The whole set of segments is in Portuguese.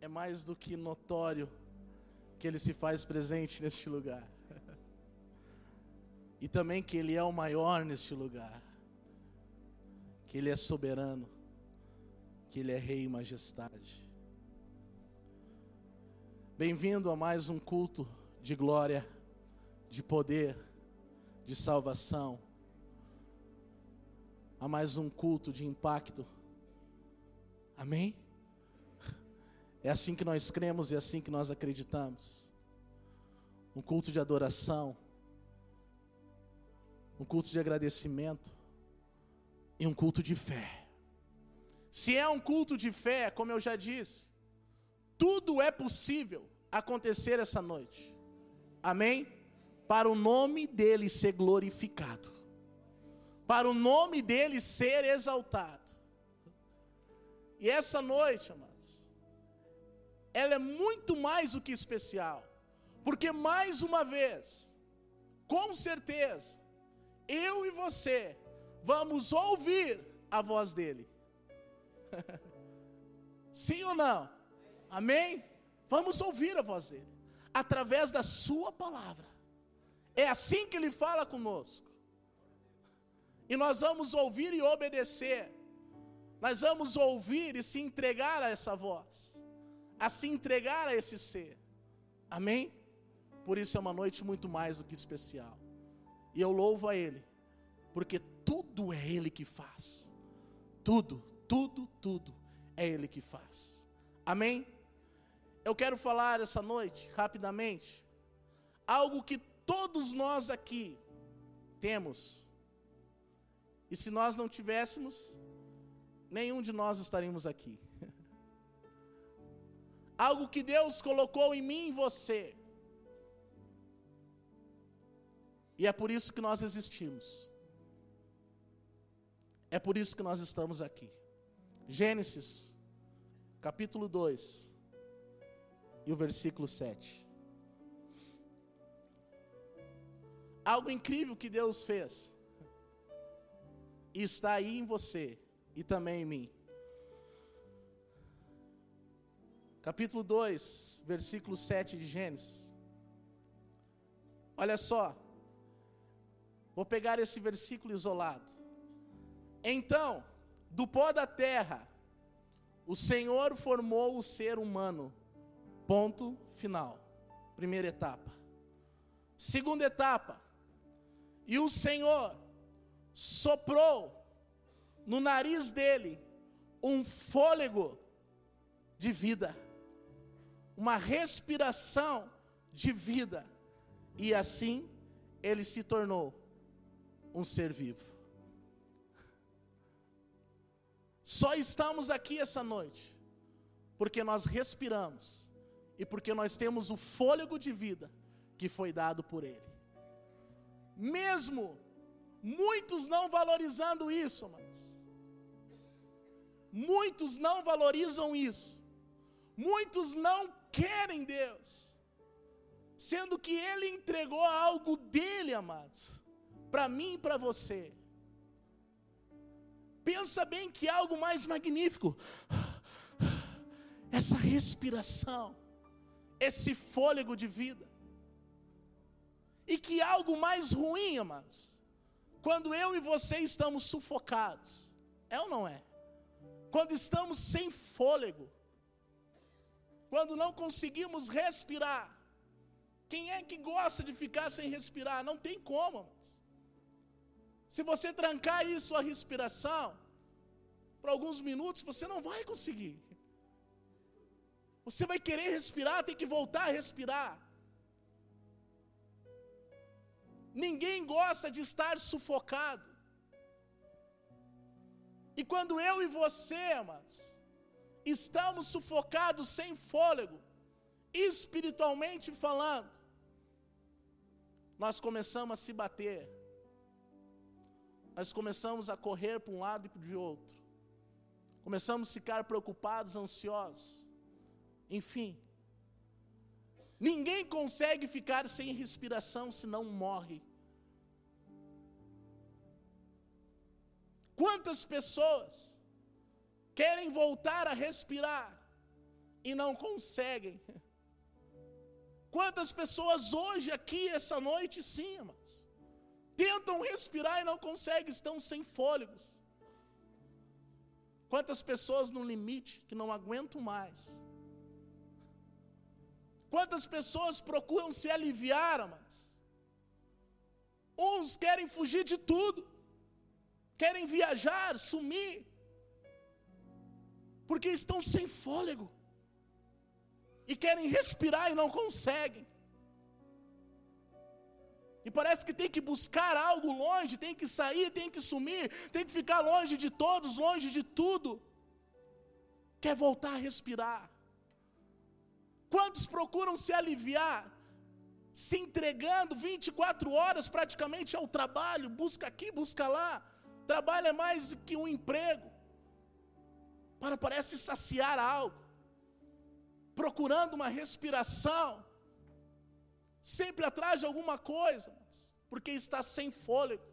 é mais do que notório que Ele se faz presente neste lugar. E também que Ele é o maior neste lugar. Que Ele é soberano. Que Ele é Rei e Majestade. Bem-vindo a mais um culto de glória, de poder, de salvação. A mais um culto de impacto. Amém? É assim que nós cremos e é assim que nós acreditamos. Um culto de adoração, um culto de agradecimento e um culto de fé. Se é um culto de fé, como eu já disse, tudo é possível acontecer essa noite. Amém? Para o nome dele ser glorificado, para o nome dele ser exaltado. E essa noite, amados, ela é muito mais do que especial, porque mais uma vez, com certeza, eu e você vamos ouvir a voz dele. Sim ou não? Amém? Vamos ouvir a voz dele através da sua palavra. É assim que ele fala conosco. E nós vamos ouvir e obedecer. Nós vamos ouvir e se entregar a essa voz a se entregar a esse ser. Amém? Por isso é uma noite muito mais do que especial. E eu louvo a Ele, porque tudo é Ele que faz. Tudo, tudo, tudo é Ele que faz. Amém? Eu quero falar essa noite, rapidamente, algo que todos nós aqui temos. E se nós não tivéssemos, nenhum de nós estaríamos aqui algo que Deus colocou em mim e você. E é por isso que nós existimos. É por isso que nós estamos aqui. Gênesis, capítulo 2, e o versículo 7. Algo incrível que Deus fez, e está aí em você, e também em mim. Capítulo 2, versículo 7 de Gênesis. Olha só, vou pegar esse versículo isolado. Então, do pó da terra, o Senhor formou o ser humano. Ponto final. Primeira etapa. Segunda etapa. E o Senhor soprou no nariz dele um fôlego de vida uma respiração de vida, e assim ele se tornou um ser vivo. Só estamos aqui essa noite porque nós respiramos e porque nós temos o fôlego de vida que foi dado por Ele. Mesmo muitos não valorizando isso, mas muitos não valorizam isso. Muitos não querem Deus, sendo que Ele entregou algo dele, amados, para mim e para você. Pensa bem que algo mais magnífico, essa respiração, esse fôlego de vida, e que algo mais ruim, amados, quando eu e você estamos sufocados, é ou não é? Quando estamos sem fôlego, quando não conseguimos respirar. Quem é que gosta de ficar sem respirar? Não tem como. Se você trancar aí sua respiração, por alguns minutos, você não vai conseguir. Você vai querer respirar, tem que voltar a respirar. Ninguém gosta de estar sufocado. E quando eu e você, amados, estamos sufocados sem fôlego, espiritualmente falando, nós começamos a se bater, nós começamos a correr para um lado e para o outro, começamos a ficar preocupados, ansiosos, enfim, ninguém consegue ficar sem respiração se não morre. Quantas pessoas querem voltar a respirar e não conseguem. Quantas pessoas hoje aqui, essa noite, sim, mas tentam respirar e não conseguem, estão sem fôlegos. Quantas pessoas no limite que não aguentam mais. Quantas pessoas procuram se aliviar, mas uns querem fugir de tudo, querem viajar, sumir, porque estão sem fôlego e querem respirar e não conseguem. E parece que tem que buscar algo longe, tem que sair, tem que sumir, tem que ficar longe de todos, longe de tudo. Quer voltar a respirar. Quantos procuram se aliviar, se entregando 24 horas praticamente ao trabalho, busca aqui, busca lá. Trabalho é mais do que um emprego, para parece saciar algo, procurando uma respiração, sempre atrás de alguma coisa, porque está sem fôlego.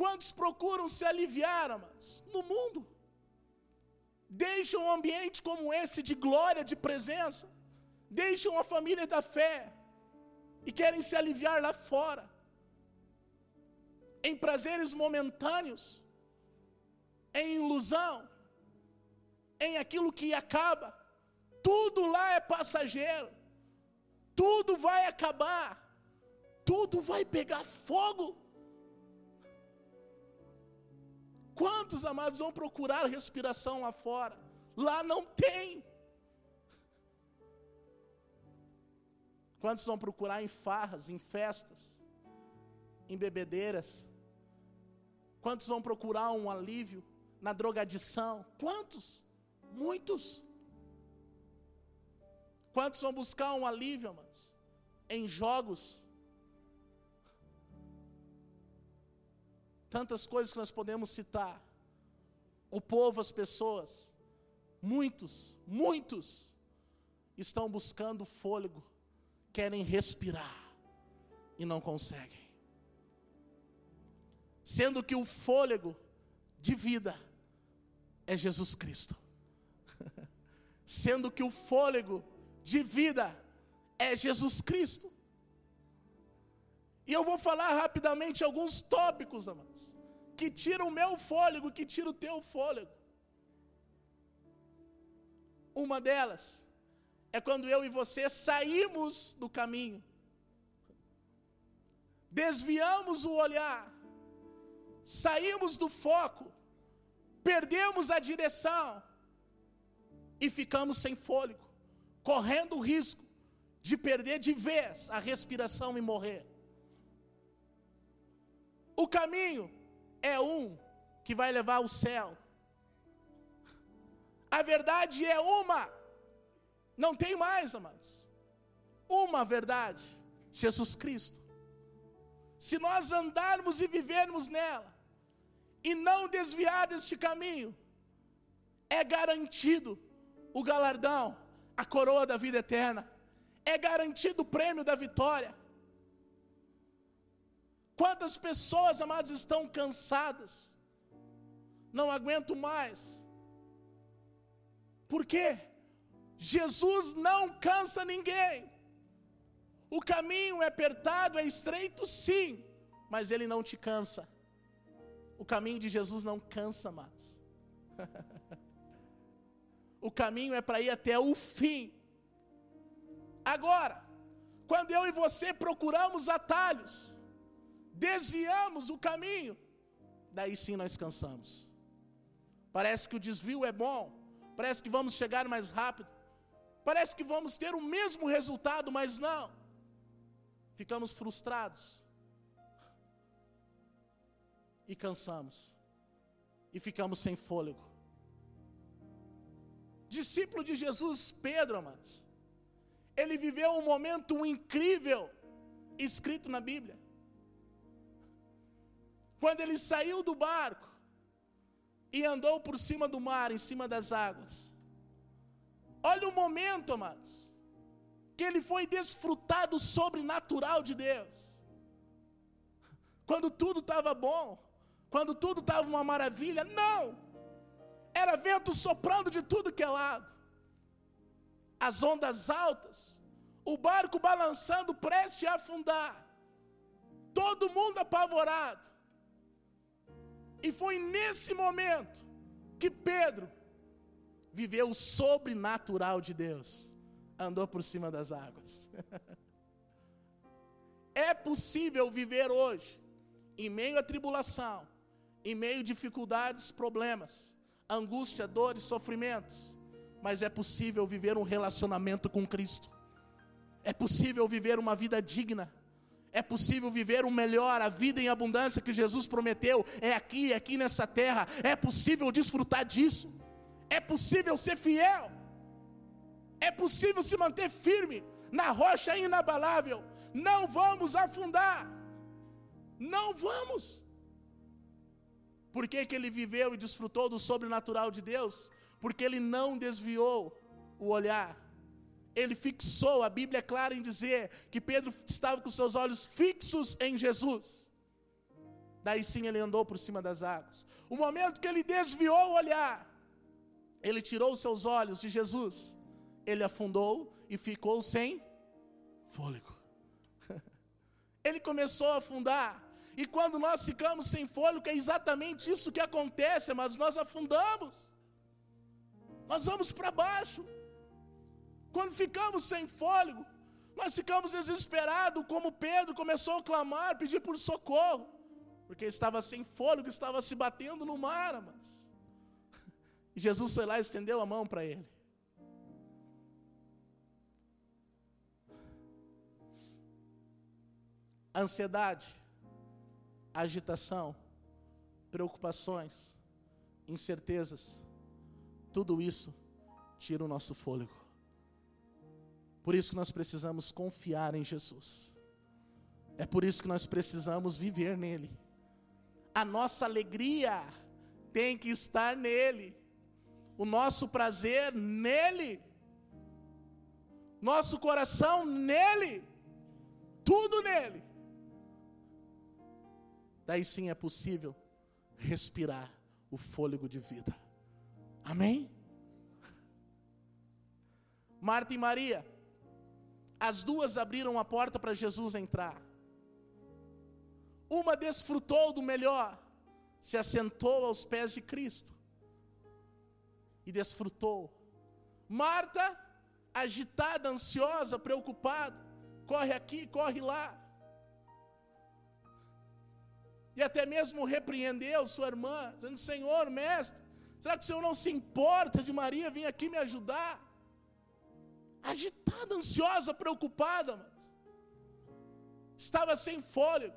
Quantos procuram se aliviar, amados, no mundo? Deixam um ambiente como esse de glória, de presença, deixam a família da fé, e querem se aliviar lá fora, em prazeres momentâneos, em ilusão, em aquilo que acaba, tudo lá é passageiro, tudo vai acabar, tudo vai pegar fogo. Quantos amados vão procurar respiração lá fora? Lá não tem. Quantos vão procurar em farras, em festas, em bebedeiras? Quantos vão procurar um alívio na drogadição? Quantos? Muitos. Quantos vão buscar um alívio, mas em jogos? Tantas coisas que nós podemos citar. O povo, as pessoas, muitos, muitos estão buscando fôlego querem respirar e não conseguem. Sendo que o fôlego de vida é Jesus Cristo. Sendo que o fôlego de vida é Jesus Cristo. E eu vou falar rapidamente alguns tópicos, amados, que tiram o meu fôlego, que tiram o teu fôlego. Uma delas é quando eu e você saímos do caminho, desviamos o olhar, saímos do foco, perdemos a direção e ficamos sem fôlego, correndo o risco de perder de vez a respiração e morrer. O caminho é um que vai levar ao céu. A verdade é uma não tem mais, amados. Uma verdade: Jesus Cristo. Se nós andarmos e vivermos nela, e não desviar deste caminho, é garantido o galardão, a coroa da vida eterna, é garantido o prêmio da vitória. Quantas pessoas, amados, estão cansadas, não aguento mais, por quê? Jesus não cansa ninguém. O caminho é apertado, é estreito, sim, mas ele não te cansa. O caminho de Jesus não cansa mais. o caminho é para ir até o fim. Agora, quando eu e você procuramos atalhos, desviamos o caminho, daí sim nós cansamos. Parece que o desvio é bom, parece que vamos chegar mais rápido, Parece que vamos ter o mesmo resultado, mas não. Ficamos frustrados. E cansamos. E ficamos sem fôlego. Discípulo de Jesus, Pedro, amados. Ele viveu um momento incrível escrito na Bíblia. Quando ele saiu do barco e andou por cima do mar, em cima das águas. Olha o momento, amados, que ele foi desfrutado sobrenatural de Deus. Quando tudo estava bom, quando tudo estava uma maravilha, não. Era vento soprando de tudo que é lado. as ondas altas, o barco balançando, prestes a afundar, todo mundo apavorado. E foi nesse momento que Pedro viveu o sobrenatural de Deus, andou por cima das águas. é possível viver hoje, em meio à tribulação, em meio a dificuldades, problemas, angústia, dores, sofrimentos, mas é possível viver um relacionamento com Cristo, é possível viver uma vida digna, é possível viver o melhor, a vida em abundância que Jesus prometeu, é aqui, é aqui nessa terra, é possível desfrutar disso, é possível ser fiel, é possível se manter firme na rocha inabalável, não vamos afundar, não vamos. Por que, que ele viveu e desfrutou do sobrenatural de Deus? Porque ele não desviou o olhar. Ele fixou, a Bíblia é clara em dizer que Pedro estava com seus olhos fixos em Jesus. Daí sim ele andou por cima das águas. O momento que ele desviou o olhar, ele tirou os seus olhos de Jesus, ele afundou e ficou sem fôlego. Ele começou a afundar. E quando nós ficamos sem fôlego, é exatamente isso que acontece, mas nós afundamos. Nós vamos para baixo. Quando ficamos sem fôlego, nós ficamos desesperados, como Pedro começou a clamar, pedir por socorro, porque estava sem fôlego, estava se batendo no mar, mas e Jesus foi lá e estendeu a mão para ele. Ansiedade agitação, preocupações, incertezas, tudo isso tira o nosso fôlego. Por isso que nós precisamos confiar em Jesus. É por isso que nós precisamos viver nele. A nossa alegria tem que estar nele. O nosso prazer nele. Nosso coração nele. Tudo nele daí sim é possível respirar o fôlego de vida. Amém? Marta e Maria, as duas abriram a porta para Jesus entrar. Uma desfrutou do melhor, se assentou aos pés de Cristo e desfrutou. Marta, agitada, ansiosa, preocupada, corre aqui, corre lá e até mesmo repreendeu sua irmã, dizendo: Senhor, mestre, será que o Senhor não se importa de Maria vir aqui me ajudar? Agitada, ansiosa, preocupada, mas estava sem fôlego.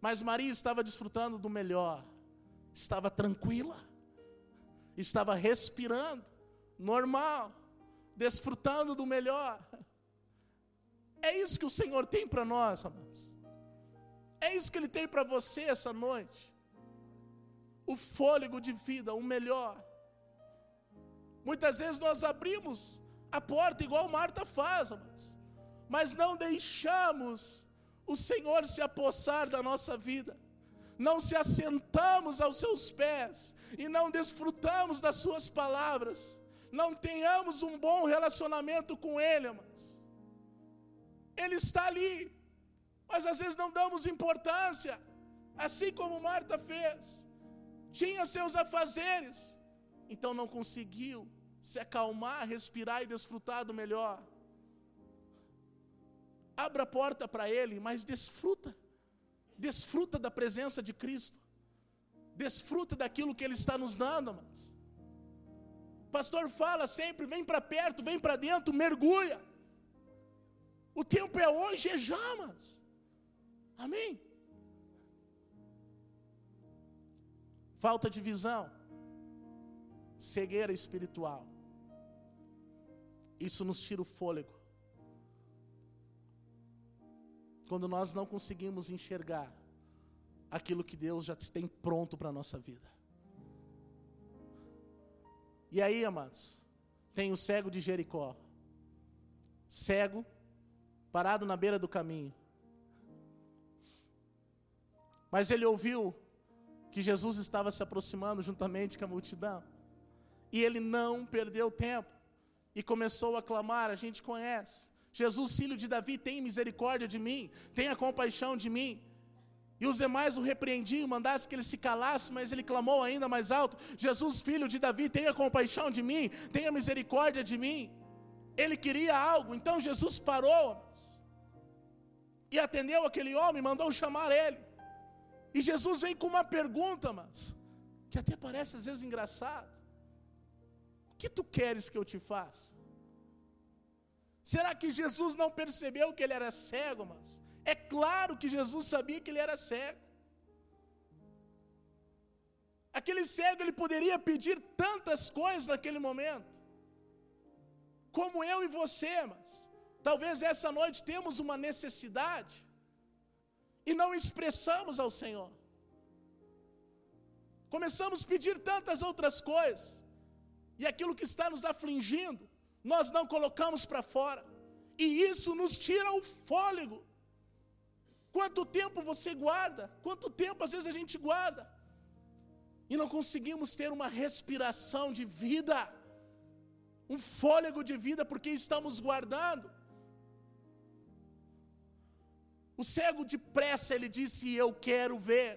Mas Maria estava desfrutando do melhor, estava tranquila, estava respirando, normal, desfrutando do melhor. É isso que o Senhor tem para nós, amados. É isso que Ele tem para você essa noite. O fôlego de vida, o melhor. Muitas vezes nós abrimos a porta igual Marta faz, mas não deixamos o Senhor se apossar da nossa vida, não se assentamos aos seus pés e não desfrutamos das suas palavras, não tenhamos um bom relacionamento com Ele, amados. Ele está ali, mas às vezes não damos importância, assim como Marta fez. Tinha seus afazeres, então não conseguiu se acalmar, respirar e desfrutar do melhor. Abra a porta para Ele, mas desfruta. Desfruta da presença de Cristo. Desfruta daquilo que Ele está nos dando, mas. O pastor fala sempre: vem para perto, vem para dentro, mergulha. O tempo é hoje, é já, mas. Amém? Falta de visão, cegueira espiritual. Isso nos tira o fôlego. Quando nós não conseguimos enxergar aquilo que Deus já tem pronto para a nossa vida. E aí, amados, tem o cego de Jericó. Cego, parado na beira do caminho. Mas ele ouviu que Jesus estava se aproximando juntamente com a multidão. E ele não perdeu tempo. e começou a clamar, a gente conhece. Jesus, filho de Davi, tem misericórdia de mim, tenha compaixão de mim. E os demais o repreendiam, mandasse que ele se calasse, mas ele clamou ainda mais alto: Jesus, filho de Davi, tenha compaixão de mim, tenha misericórdia de mim. Ele queria algo, então Jesus parou e atendeu aquele homem, mandou chamar ele. E Jesus vem com uma pergunta, mas que até parece às vezes engraçado: O que tu queres que eu te faça? Será que Jesus não percebeu que ele era cego, mas? É claro que Jesus sabia que ele era cego. Aquele cego ele poderia pedir tantas coisas naquele momento. Como eu e você, mas talvez essa noite temos uma necessidade e não expressamos ao Senhor. Começamos a pedir tantas outras coisas, e aquilo que está nos afligindo, nós não colocamos para fora, e isso nos tira o fôlego. Quanto tempo você guarda? Quanto tempo às vezes a gente guarda? E não conseguimos ter uma respiração de vida, um fôlego de vida, porque estamos guardando. O cego depressa ele disse: Eu quero ver,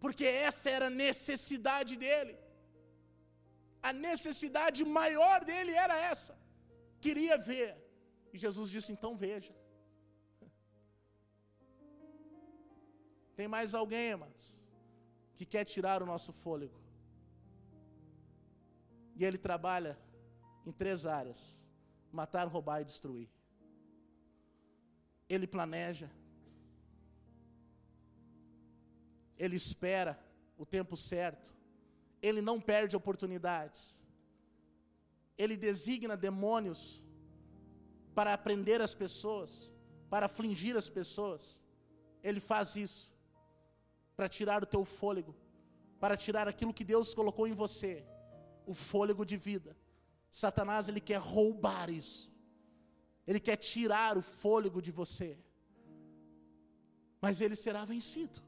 porque essa era a necessidade dele. A necessidade maior dele era essa, queria ver. E Jesus disse: Então veja. Tem mais alguém, irmãos, que quer tirar o nosso fôlego. E ele trabalha em três áreas: matar, roubar e destruir. Ele planeja, ele espera o tempo certo, ele não perde oportunidades, ele designa demônios para aprender as pessoas, para afligir as pessoas, ele faz isso para tirar o teu fôlego, para tirar aquilo que Deus colocou em você, o fôlego de vida. Satanás ele quer roubar isso. Ele quer tirar o fôlego de você. Mas ele será vencido.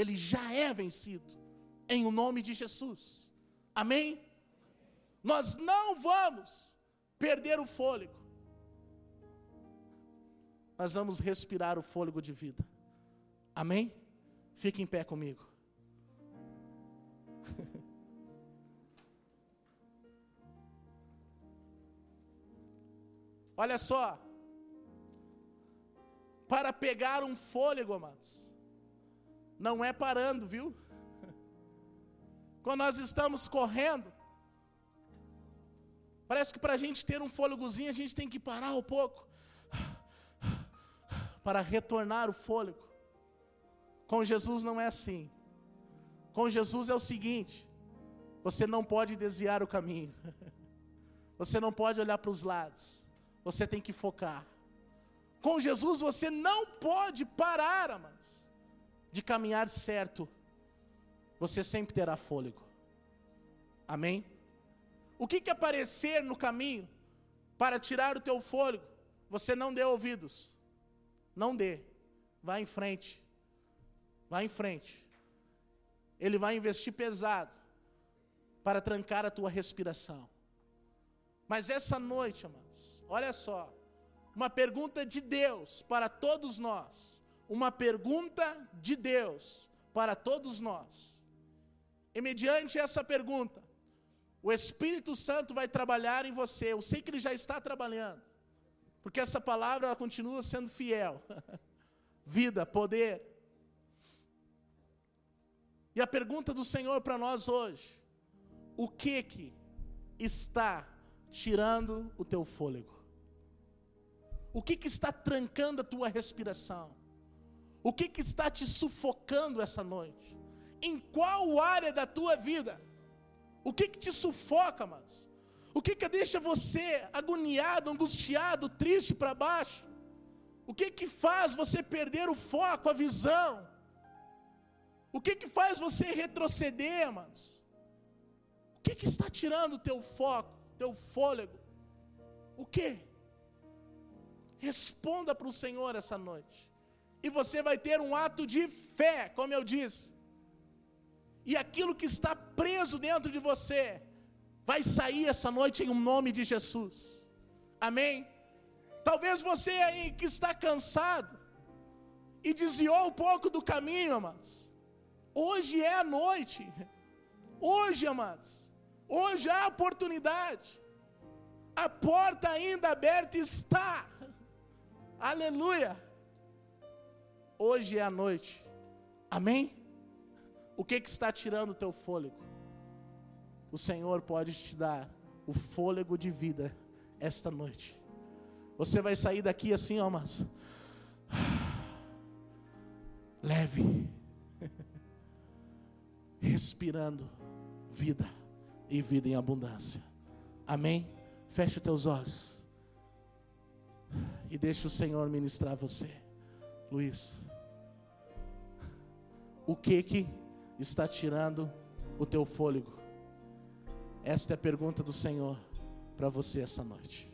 Ele já é vencido em o nome de Jesus. Amém? Nós não vamos perder o fôlego. Nós vamos respirar o fôlego de vida. Amém? Fique em pé comigo. Olha só. Para pegar um fôlego, amados. Não é parando, viu? Quando nós estamos correndo, parece que para a gente ter um fôlegozinho, a gente tem que parar um pouco. Para retornar o fôlego. Com Jesus não é assim. Com Jesus é o seguinte: você não pode desviar o caminho, você não pode olhar para os lados, você tem que focar. Com Jesus você não pode parar, amados, de caminhar certo, você sempre terá fôlego. Amém? O que que aparecer no caminho para tirar o teu fôlego? Você não dê ouvidos, não dê, vá em frente. Vá em frente. Ele vai investir pesado para trancar a tua respiração. Mas essa noite, amados, olha só, uma pergunta de Deus para todos nós. Uma pergunta de Deus para todos nós. E mediante essa pergunta, o Espírito Santo vai trabalhar em você. Eu sei que ele já está trabalhando. Porque essa palavra ela continua sendo fiel. Vida, poder, e a pergunta do Senhor para nós hoje: o que que está tirando o teu fôlego? O que que está trancando a tua respiração? O que que está te sufocando essa noite? Em qual área da tua vida? O que que te sufoca, mas? O que que deixa você agoniado, angustiado, triste para baixo? O que que faz você perder o foco, a visão? O que que faz você retroceder, amados? O que que está tirando o teu foco, teu fôlego? O que? Responda para o Senhor essa noite. E você vai ter um ato de fé, como eu disse. E aquilo que está preso dentro de você vai sair essa noite em um nome de Jesus. Amém? Talvez você aí que está cansado e desviou um pouco do caminho, amados. Hoje é a noite. Hoje, amados. Hoje há oportunidade. A porta ainda aberta está. Aleluia. Hoje é a noite. Amém? O que, que está tirando o teu fôlego? O Senhor pode te dar o fôlego de vida esta noite. Você vai sair daqui assim, ó, mas leve, respirando vida e vida em abundância. Amém? Feche os teus olhos e deixe o Senhor ministrar você, Luiz o que que está tirando o teu fôlego? Esta é a pergunta do Senhor para você essa noite.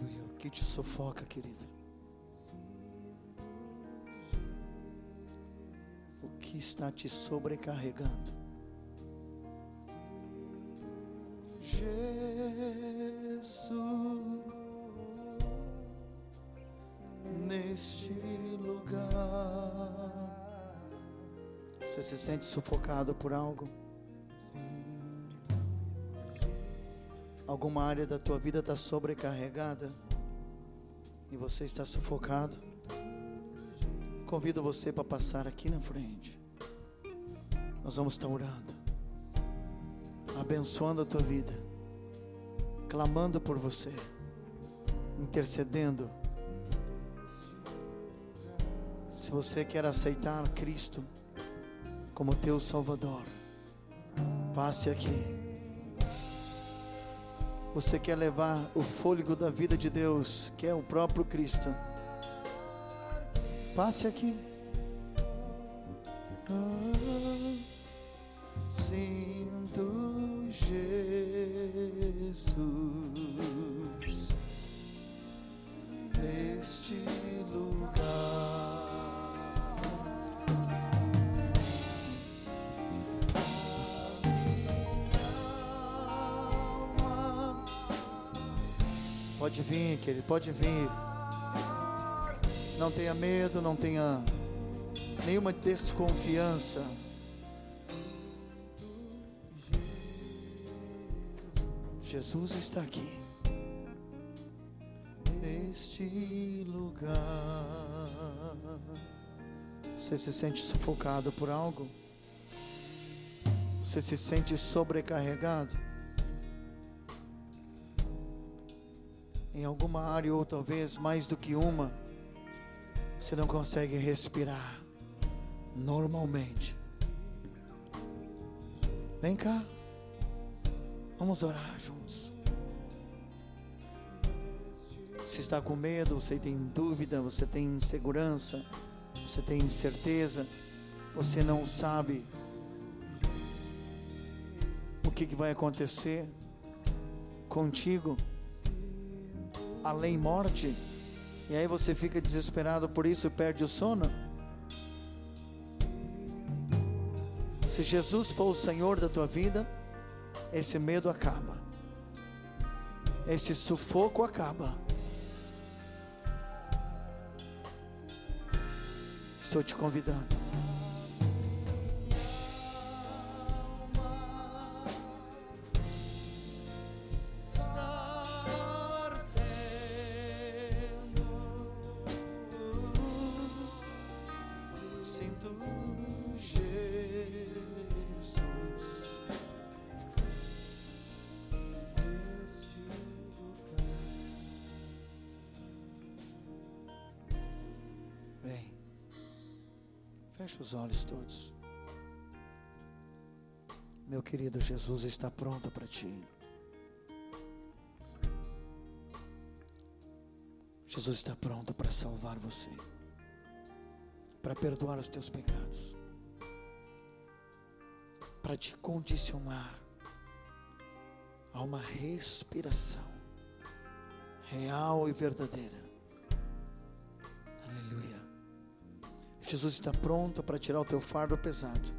Aleluia. O que te sufoca, querida? Que está te sobrecarregando. Jesus, neste lugar, você se sente sufocado por algo? Alguma área da tua vida está sobrecarregada e você está sufocado? Convido você para passar aqui na frente. Nós vamos estar orando, abençoando a tua vida, clamando por você, intercedendo. Se você quer aceitar Cristo como teu Salvador, passe aqui. Você quer levar o fôlego da vida de Deus, que é o próprio Cristo passe aqui. Sinto Jesus neste lugar. Pode vir, querido, pode vir. Não tenha medo, não tenha nenhuma desconfiança. Jesus está aqui, neste lugar. Você se sente sufocado por algo? Você se sente sobrecarregado? Em alguma área ou talvez mais do que uma? Você não consegue respirar normalmente. Vem cá, vamos orar juntos. Se está com medo, você tem dúvida, você tem insegurança, você tem incerteza, você não sabe o que, que vai acontecer contigo, além morte e aí você fica desesperado por isso e perde o sono. Se Jesus for o Senhor da tua vida, esse medo acaba. Esse sufoco acaba. Estou te convidando. Jesus está pronto para ti. Jesus está pronto para salvar você, para perdoar os teus pecados, para te condicionar Há uma respiração real e verdadeira. Aleluia. Jesus está pronto para tirar o teu fardo pesado,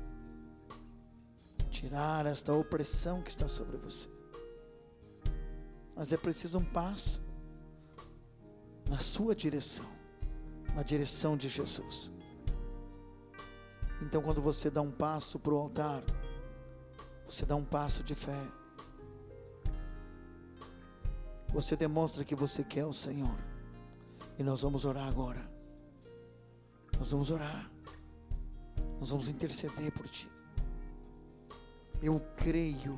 tirar esta opressão que está sobre você. Mas é preciso um passo na sua direção, na direção de Jesus. Então, quando você dá um passo para o altar, você dá um passo de fé. Você demonstra que você quer o Senhor. E nós vamos orar agora. Nós vamos orar. Nós vamos interceder por ti. Eu creio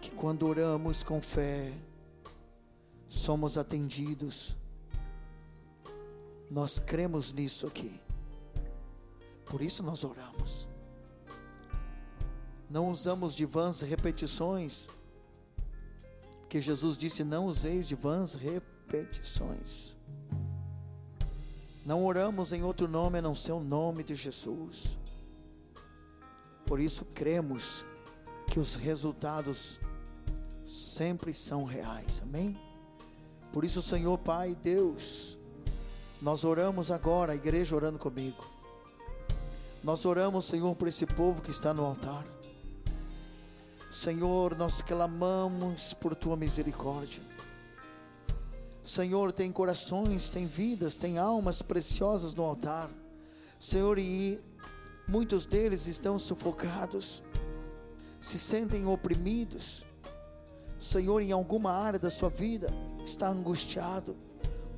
que quando oramos com fé, somos atendidos. Nós cremos nisso aqui. Por isso nós oramos. Não usamos de vãs repetições, porque Jesus disse: Não useis de vãs repetições. Não oramos em outro nome a não ser o nome de Jesus. Por isso cremos que os resultados sempre são reais. Amém? Por isso, Senhor Pai, Deus, nós oramos agora, a igreja orando comigo. Nós oramos, Senhor, por esse povo que está no altar. Senhor, nós clamamos por tua misericórdia. Senhor, tem corações, tem vidas, tem almas preciosas no altar. Senhor, e muitos deles estão sufocados, se sentem oprimidos. Senhor, em alguma área da sua vida está angustiado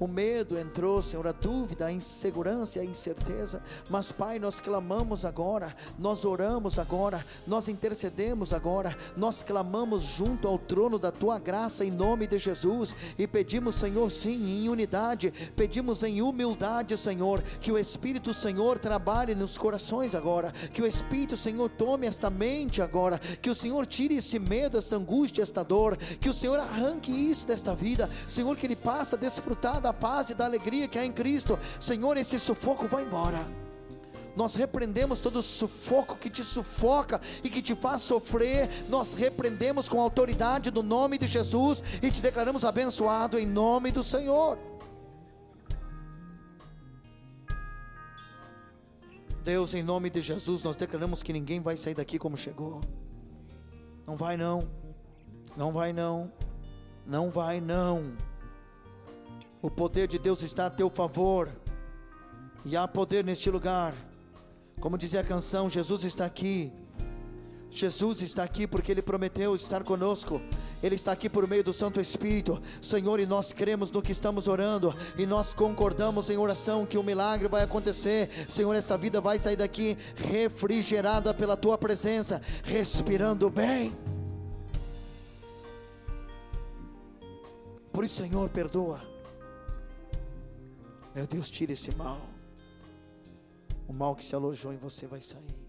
o medo entrou, Senhor, a dúvida, a insegurança, a incerteza. Mas, Pai, nós clamamos agora, nós oramos agora, nós intercedemos agora, nós clamamos junto ao trono da tua graça em nome de Jesus e pedimos, Senhor, sim, em unidade, pedimos em humildade, Senhor, que o Espírito, Senhor, trabalhe nos corações agora, que o Espírito, Senhor, tome esta mente agora, que o Senhor tire esse medo, esta angústia, esta dor, que o Senhor arranque isso desta vida, Senhor, que ele passe a desfrutar da paz e da alegria que há em Cristo. Senhor, esse sufoco vai embora. Nós repreendemos todo sufoco que te sufoca e que te faz sofrer. Nós repreendemos com autoridade no nome de Jesus e te declaramos abençoado em nome do Senhor. Deus, em nome de Jesus, nós declaramos que ninguém vai sair daqui como chegou. Não vai não. Não vai não. Não vai não. O poder de Deus está a teu favor. E há poder neste lugar. Como dizia a canção, Jesus está aqui. Jesus está aqui porque Ele prometeu estar conosco. Ele está aqui por meio do Santo Espírito. Senhor, e nós cremos no que estamos orando. E nós concordamos em oração que o milagre vai acontecer. Senhor, essa vida vai sair daqui refrigerada pela Tua presença, respirando bem. Por isso, Senhor, perdoa meu Deus, tira esse mal. O mal que se alojou em você vai sair.